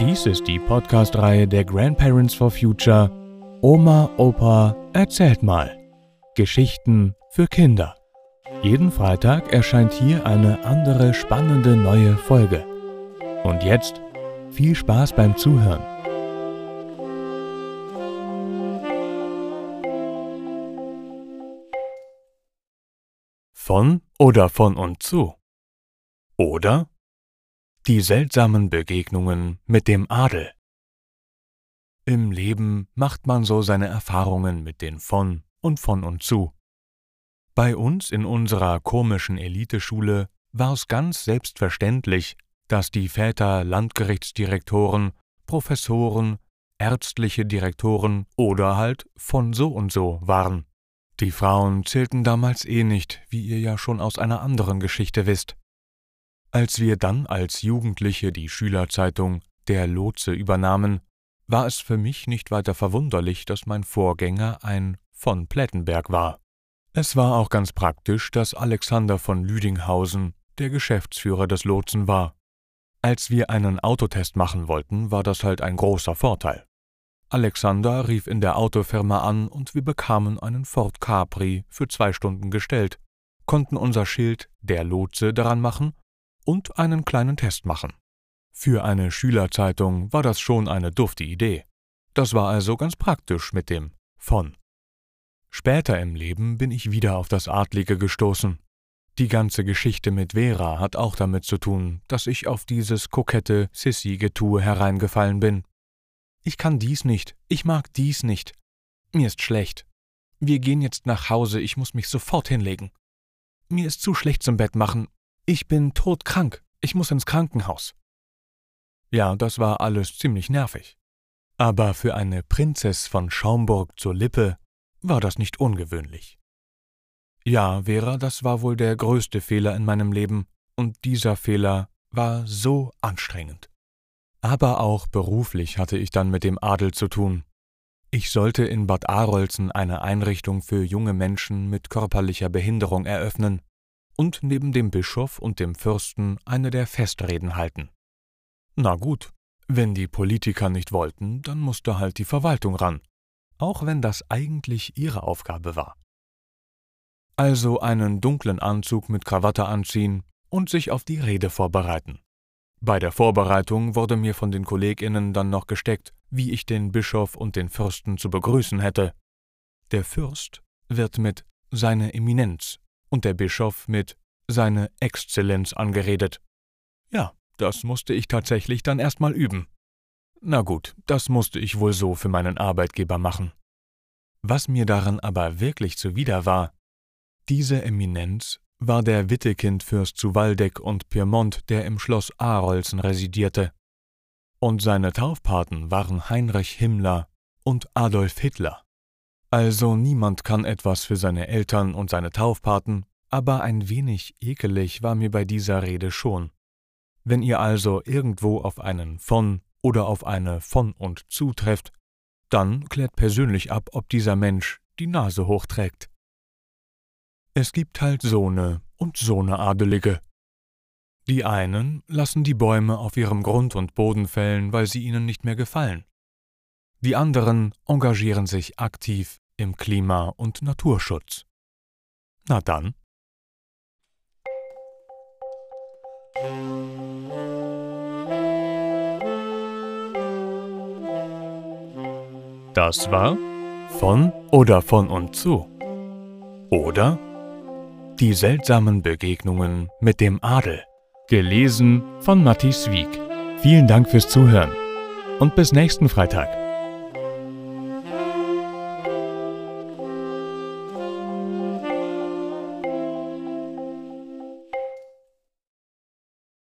Dies ist die Podcast-Reihe der Grandparents for Future Oma, Opa, erzählt mal. Geschichten für Kinder. Jeden Freitag erscheint hier eine andere spannende neue Folge. Und jetzt viel Spaß beim Zuhören. Von oder von und zu. Oder die seltsamen Begegnungen mit dem Adel. Im Leben macht man so seine Erfahrungen mit den von und von und zu. Bei uns in unserer komischen Eliteschule war es ganz selbstverständlich, dass die Väter Landgerichtsdirektoren, Professoren, ärztliche Direktoren oder halt von so und so waren. Die Frauen zählten damals eh nicht, wie ihr ja schon aus einer anderen Geschichte wisst. Als wir dann als Jugendliche die Schülerzeitung Der Lotse übernahmen, war es für mich nicht weiter verwunderlich, dass mein Vorgänger ein von Plettenberg war. Es war auch ganz praktisch, dass Alexander von Lüdinghausen der Geschäftsführer des Lotsen war. Als wir einen Autotest machen wollten, war das halt ein großer Vorteil. Alexander rief in der Autofirma an und wir bekamen einen Ford Capri für zwei Stunden gestellt, konnten unser Schild Der Lotse daran machen und einen kleinen Test machen. Für eine Schülerzeitung war das schon eine dufte Idee. Das war also ganz praktisch mit dem von. Später im Leben bin ich wieder auf das Adlige gestoßen. Die ganze Geschichte mit Vera hat auch damit zu tun, dass ich auf dieses kokette Sissy-Getue hereingefallen bin. Ich kann dies nicht, ich mag dies nicht. Mir ist schlecht. Wir gehen jetzt nach Hause, ich muss mich sofort hinlegen. Mir ist zu schlecht zum Bett machen, ich bin todkrank, ich muss ins Krankenhaus. Ja, das war alles ziemlich nervig. Aber für eine Prinzess von Schaumburg zur Lippe war das nicht ungewöhnlich. Ja, Vera, das war wohl der größte Fehler in meinem Leben, und dieser Fehler war so anstrengend. Aber auch beruflich hatte ich dann mit dem Adel zu tun. Ich sollte in Bad Arolsen eine Einrichtung für junge Menschen mit körperlicher Behinderung eröffnen, und neben dem Bischof und dem Fürsten eine der Festreden halten. Na gut, wenn die Politiker nicht wollten, dann musste halt die Verwaltung ran, auch wenn das eigentlich ihre Aufgabe war. Also einen dunklen Anzug mit Krawatte anziehen und sich auf die Rede vorbereiten. Bei der Vorbereitung wurde mir von den Kolleginnen dann noch gesteckt, wie ich den Bischof und den Fürsten zu begrüßen hätte. Der Fürst wird mit Seine Eminenz und der Bischof mit Seine Exzellenz angeredet. Ja, das musste ich tatsächlich dann erstmal üben. Na gut, das musste ich wohl so für meinen Arbeitgeber machen. Was mir daran aber wirklich zuwider war, diese Eminenz war der Wittekindfürst zu Waldeck und Piemont, der im Schloss Arolsen residierte. Und seine Taufpaten waren Heinrich Himmler und Adolf Hitler. Also niemand kann etwas für seine Eltern und seine Taufpaten, aber ein wenig ekelig war mir bei dieser Rede schon. Wenn ihr also irgendwo auf einen von oder auf eine von und zutrefft, dann klärt persönlich ab, ob dieser Mensch die Nase hochträgt. Es gibt halt Sohne und Sohne Adelige. Die einen lassen die Bäume auf ihrem Grund und Boden fällen, weil sie ihnen nicht mehr gefallen. Die anderen engagieren sich aktiv im Klima- und Naturschutz. Na dann. Das war von oder von und zu. Oder die seltsamen Begegnungen mit dem Adel. Gelesen von Matthias Wieck. Vielen Dank fürs Zuhören und bis nächsten Freitag.